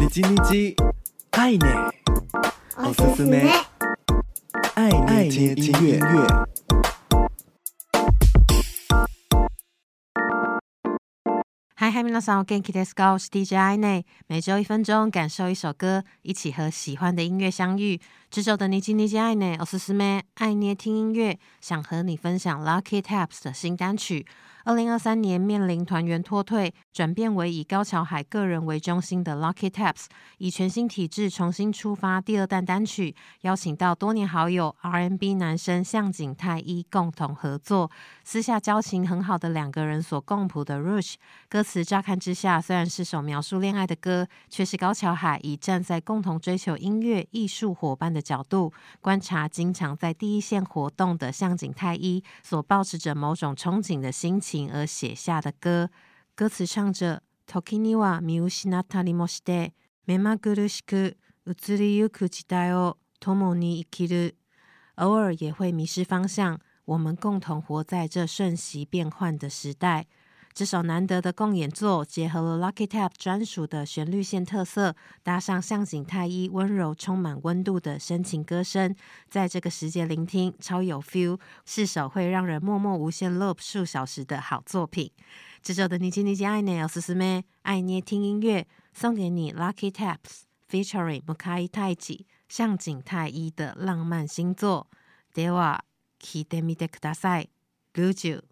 你叽你叽，爱捏，おすすめ，爱捏听音乐。 嗨嗨，皆さんお元気ですか？我是 DJ 爱捏，每周一分钟，感受一首歌，一起和喜欢的音乐相遇。这周的你叽你叽爱捏，おすすめ，爱捏听音乐，想和你分享 Lucky Tapes 的新单曲。二零二三年面临团员脱退，转变为以高桥海个人为中心的 Lucky Tapes，以全新体制重新出发第二弹单曲，邀请到多年好友 R&B 男声向井太一共同合作。私下交情很好的两个人所共谱的 Rouge，歌词 乍看之下虽然是首描述恋爱的歌，却是高桥海以站在共同追求音乐艺术伙伴的角度，观察经常在第一线活动的向井太一所抱持着某种憧憬的心情。而写下的歌，歌词唱着：“时には见失ったりもして、目まぐるしく移りゆく时代を共に生きる。”偶尔也会迷失方向，我们共同活在这瞬息变换的时代。 这首难得的共演作，结合了 Lucky Tapes 专属的旋律线特色，搭上向井太一温柔、充满温度的深情歌声，在这个时节聆听，超有 feel，是首会让人默默无限 loop 数小时的好作品。这周的你叽你叽爱捏おすすめ，爱捏听音乐，送给你 Lucky Tapes featuring 向井太一，向井太一的浪漫新作。では、聴いてみてください。Luju